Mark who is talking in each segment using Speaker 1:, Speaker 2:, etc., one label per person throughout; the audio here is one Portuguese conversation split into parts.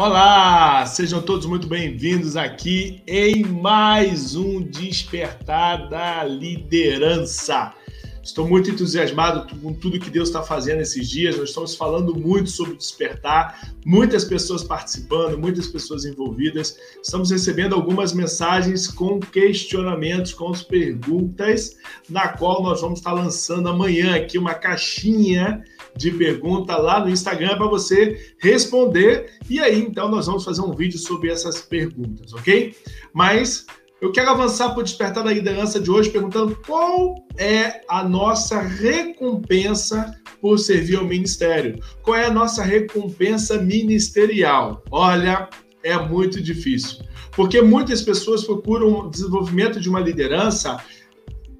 Speaker 1: Olá, sejam todos muito bem-vindos aqui em mais um Despertar da Liderança. Estou muito entusiasmado com tudo que Deus está fazendo esses dias. Nós estamos falando muito sobre despertar, muitas pessoas participando, muitas pessoas envolvidas. Estamos recebendo algumas mensagens com questionamentos, com as perguntas, na qual nós vamos estar lançando amanhã aqui uma caixinha de pergunta lá no Instagram para você responder. E aí, então, nós vamos fazer um vídeo sobre essas perguntas, ok? Mas eu quero avançar para o despertar da liderança de hoje perguntando qual é a nossa recompensa por servir ao ministério. Qual é a nossa recompensa ministerial? Olha, é muito difícil, porque muitas pessoas procuram o desenvolvimento de uma liderança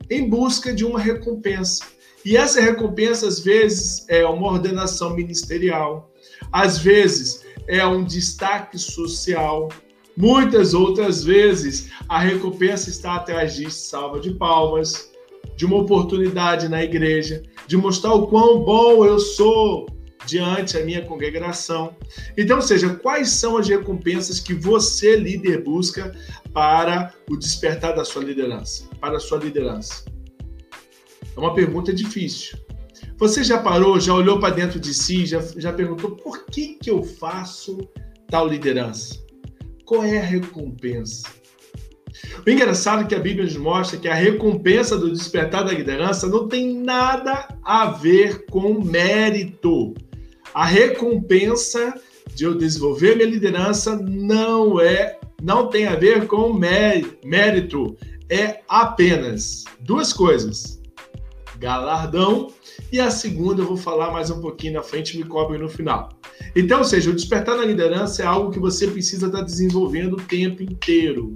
Speaker 1: em busca de uma recompensa. E essa recompensa, às vezes, é uma ordenação ministerial, às vezes, é um destaque social. Muitas outras vezes, a recompensa está atrás de salva de palmas, de uma oportunidade na igreja, de mostrar o quão bom eu sou diante a minha congregação. Então, seja, quais são as recompensas que você, líder, busca para o despertar da sua liderança, para a sua liderança? É uma pergunta difícil. Você já parou, já olhou para dentro de si, já, já perguntou por que, que eu faço tal liderança? Qual é a recompensa? O engraçado é que a Bíblia nos mostra que a recompensa do despertar da liderança não tem nada a ver com mérito. A recompensa de eu desenvolver minha liderança não é, não tem a ver com mérito. É apenas duas coisas: galardão. E a segunda eu vou falar mais um pouquinho na frente, me cobre no final. Então, ou seja, o despertar na liderança é algo que você precisa estar desenvolvendo o tempo inteiro.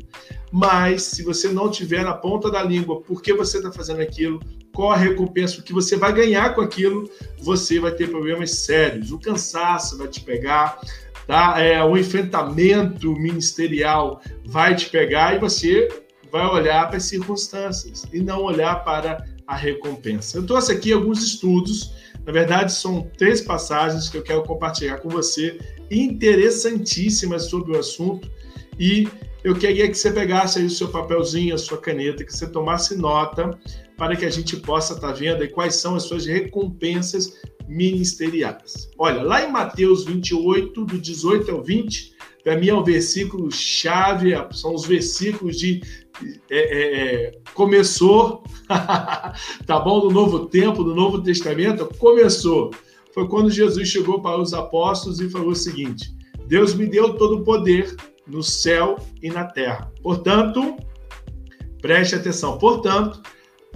Speaker 1: Mas, se você não tiver na ponta da língua por que você está fazendo aquilo, qual a recompensa, que você vai ganhar com aquilo, você vai ter problemas sérios. O cansaço vai te pegar, tá? É, o enfrentamento ministerial vai te pegar e você vai olhar para as circunstâncias e não olhar para a recompensa. Eu trouxe aqui alguns estudos, na verdade são três passagens que eu quero compartilhar com você, interessantíssimas sobre o assunto, e eu queria que você pegasse aí o seu papelzinho, a sua caneta, que você tomasse nota, para que a gente possa estar tá vendo aí quais são as suas recompensas ministeriais. Olha, lá em Mateus 28, do 18 ao 20, para mim é um versículo chave, são os versículos de é, é, é começou, tá bom? No Novo Tempo, no Novo Testamento, começou. Foi quando Jesus chegou para os apóstolos e falou o seguinte: Deus me deu todo o poder no céu e na terra. Portanto, preste atenção. Portanto,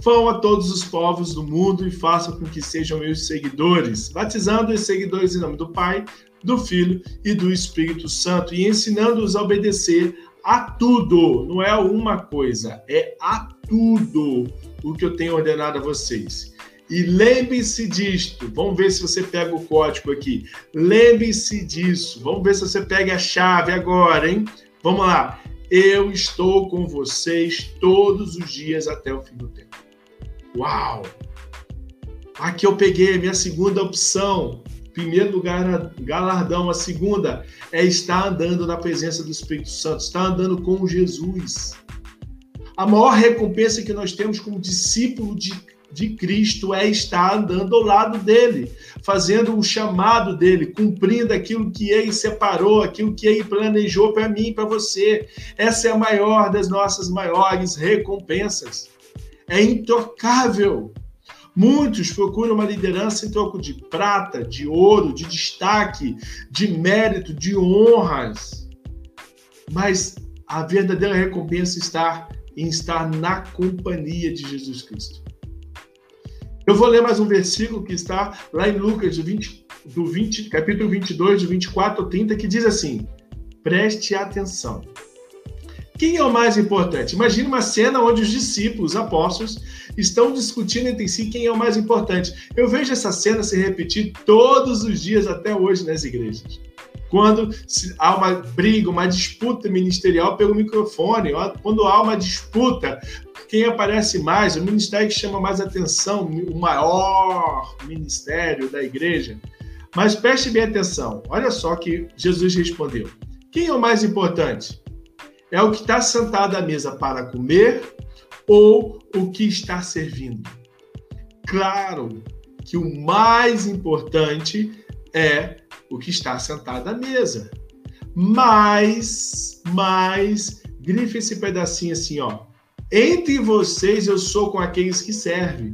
Speaker 1: vão a todos os povos do mundo e façam com que sejam meus seguidores, batizando os seguidores em nome do Pai, do Filho e do Espírito Santo e ensinando-os a obedecer a tudo, não é uma coisa, é a tudo o que eu tenho ordenado a vocês. E lembre-se disto. Vamos ver se você pega o código aqui. Lembre-se disso. Vamos ver se você pega a chave agora, hein? Vamos lá. Eu estou com vocês todos os dias até o fim do tempo. Uau! Aqui eu peguei a minha segunda opção primeiro lugar, galardão. A segunda é estar andando na presença do Espírito Santo, estar andando com Jesus. A maior recompensa que nós temos como discípulo de, de Cristo é estar andando ao lado dele, fazendo o chamado dele, cumprindo aquilo que ele separou, aquilo que ele planejou para mim e para você. Essa é a maior das nossas maiores recompensas. É intocável. Muitos procuram uma liderança em troco de prata, de ouro, de destaque, de mérito, de honras. Mas a verdadeira recompensa está em estar na companhia de Jesus Cristo. Eu vou ler mais um versículo que está lá em Lucas, do 20, do 20, capítulo 22, do 24 ao 30, que diz assim: preste atenção. Quem é o mais importante? Imagine uma cena onde os discípulos, os apóstolos, estão discutindo entre si quem é o mais importante. Eu vejo essa cena se repetir todos os dias até hoje nas igrejas. Quando há uma briga, uma disputa ministerial pelo microfone, quando há uma disputa, quem aparece mais, o ministério que chama mais atenção, o maior ministério da igreja. Mas preste bem atenção. Olha só que Jesus respondeu. Quem é o mais importante? É o que está sentado à mesa para comer ou o que está servindo? Claro que o mais importante é o que está sentado à mesa. Mas, mas, grife esse pedacinho assim, ó. Entre vocês eu sou com aqueles que servem.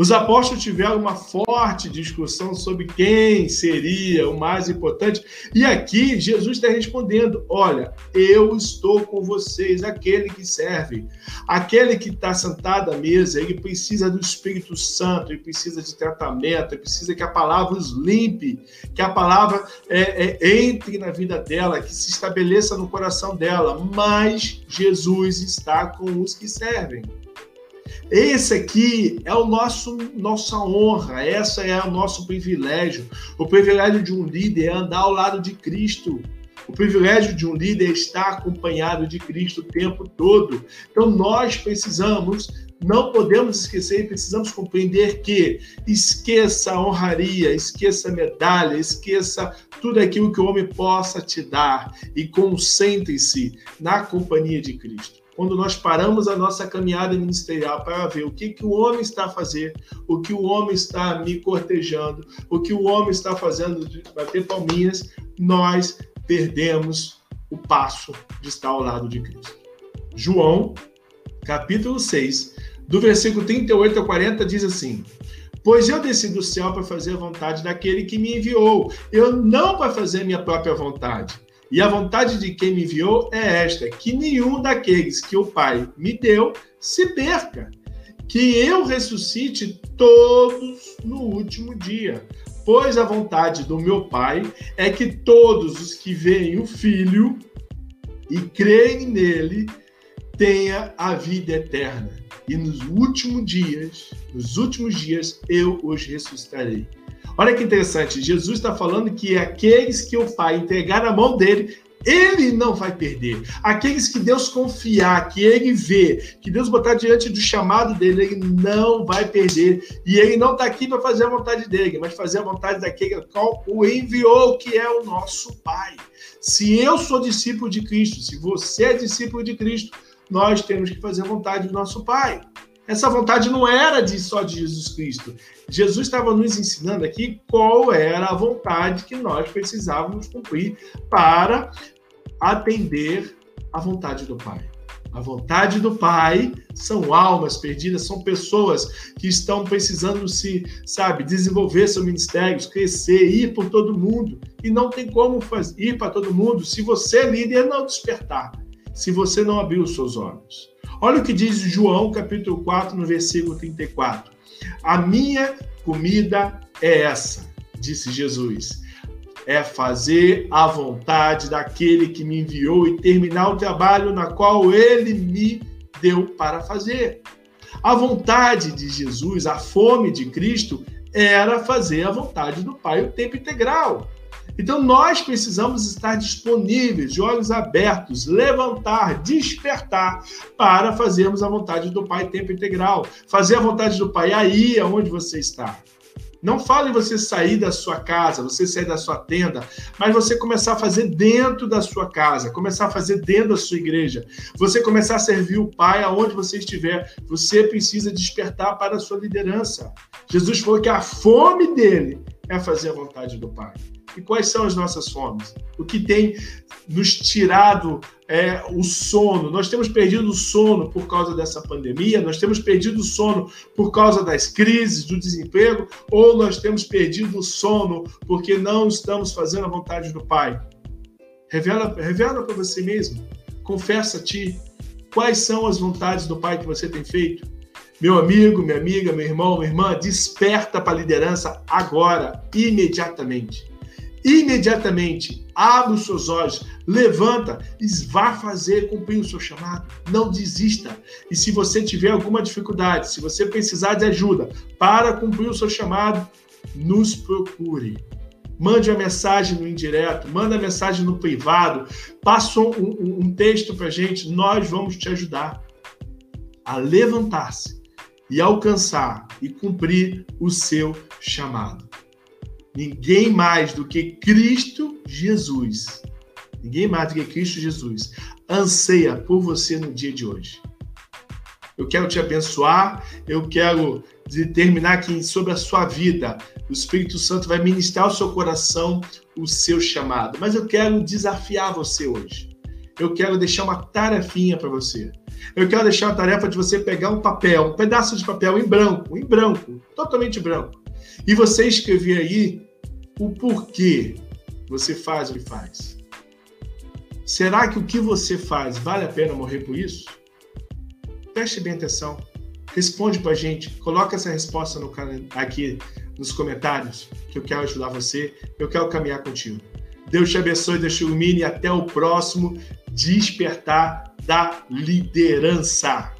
Speaker 1: Os apóstolos tiveram uma forte discussão sobre quem seria o mais importante. E aqui Jesus está respondendo: Olha, eu estou com vocês, aquele que serve, aquele que está sentado à mesa, ele precisa do Espírito Santo, ele precisa de tratamento, ele precisa que a palavra os limpe, que a palavra é, é, entre na vida dela, que se estabeleça no coração dela. Mas Jesus está com os que servem. Esse aqui é o nosso nossa honra, essa é o nosso privilégio. O privilégio de um líder é andar ao lado de Cristo. O privilégio de um líder é estar acompanhado de Cristo o tempo todo. Então nós precisamos, não podemos esquecer e precisamos compreender que esqueça a honraria, esqueça a medalha, esqueça tudo aquilo que o homem possa te dar e concentre-se na companhia de Cristo quando nós paramos a nossa caminhada ministerial para ver o que, que o homem está a fazer, o que o homem está me cortejando, o que o homem está fazendo de bater palminhas, nós perdemos o passo de estar ao lado de Cristo. João, capítulo 6, do versículo 38 a 40, diz assim: Pois eu desci do céu para fazer a vontade daquele que me enviou, eu não para fazer minha própria vontade. E a vontade de quem me enviou é esta: que nenhum daqueles que o Pai me deu se perca, que eu ressuscite todos no último dia. Pois a vontade do meu Pai é que todos os que veem o Filho e creem nele tenha a vida eterna. E nos últimos dias, nos últimos dias, eu os ressuscitarei. Olha que interessante, Jesus está falando que aqueles que o Pai entregar na mão dele, ele não vai perder. Aqueles que Deus confiar, que ele vê, que Deus botar diante do chamado dele, ele não vai perder. E ele não está aqui para fazer a vontade dele, mas fazer a vontade daquele qual o enviou, que é o nosso Pai. Se eu sou discípulo de Cristo, se você é discípulo de Cristo, nós temos que fazer a vontade do nosso Pai. Essa vontade não era de só de Jesus Cristo. Jesus estava nos ensinando aqui qual era a vontade que nós precisávamos cumprir para atender à vontade do Pai. A vontade do Pai são almas perdidas, são pessoas que estão precisando se, sabe, desenvolver seus ministérios, crescer, ir por todo mundo. E não tem como fazer, ir para todo mundo se você, líder, não despertar, se você não abrir os seus olhos. Olha o que diz João, capítulo 4, no versículo 34. A minha comida é essa, disse Jesus. É fazer a vontade daquele que me enviou e terminar o trabalho na qual ele me deu para fazer. A vontade de Jesus, a fome de Cristo, era fazer a vontade do Pai o tempo integral. Então nós precisamos estar disponíveis, de olhos abertos, levantar, despertar para fazermos a vontade do Pai tempo integral. Fazer a vontade do Pai aí aonde você está. Não fale você sair da sua casa, você sair da sua tenda, mas você começar a fazer dentro da sua casa, começar a fazer dentro da sua igreja, você começar a servir o Pai aonde você estiver. Você precisa despertar para a sua liderança. Jesus falou que a fome dele é fazer a vontade do Pai. E quais são as nossas fomes? O que tem nos tirado é, o sono? Nós temos perdido o sono por causa dessa pandemia? Nós temos perdido o sono por causa das crises, do desemprego? Ou nós temos perdido o sono porque não estamos fazendo a vontade do Pai? Revela, revela para você mesmo. Confessa a ti. Quais são as vontades do Pai que você tem feito? Meu amigo, minha amiga, meu irmão, minha irmã, desperta para a liderança agora, imediatamente imediatamente abre os seus olhos, levanta e vá fazer cumprir o seu chamado. Não desista. E se você tiver alguma dificuldade, se você precisar de ajuda para cumprir o seu chamado, nos procure. Mande a mensagem no indireto, manda a mensagem no privado, passa um, um, um texto para gente, nós vamos te ajudar a levantar-se e alcançar e cumprir o seu chamado. Ninguém mais do que Cristo Jesus, ninguém mais do que Cristo Jesus, anseia por você no dia de hoje. Eu quero te abençoar, eu quero determinar que sobre a sua vida o Espírito Santo vai ministrar ao seu coração o seu chamado. Mas eu quero desafiar você hoje. Eu quero deixar uma tarefinha para você. Eu quero deixar a tarefa de você pegar um papel, um pedaço de papel em branco, em branco, totalmente branco, e você escrever aí o porquê você faz o que faz. Será que o que você faz vale a pena morrer por isso? Preste bem atenção. Responde para a gente. Coloca essa resposta no, aqui nos comentários, que eu quero ajudar você. Eu quero caminhar contigo. Deus te abençoe, Deus te ilumine até o próximo Despertar da Liderança.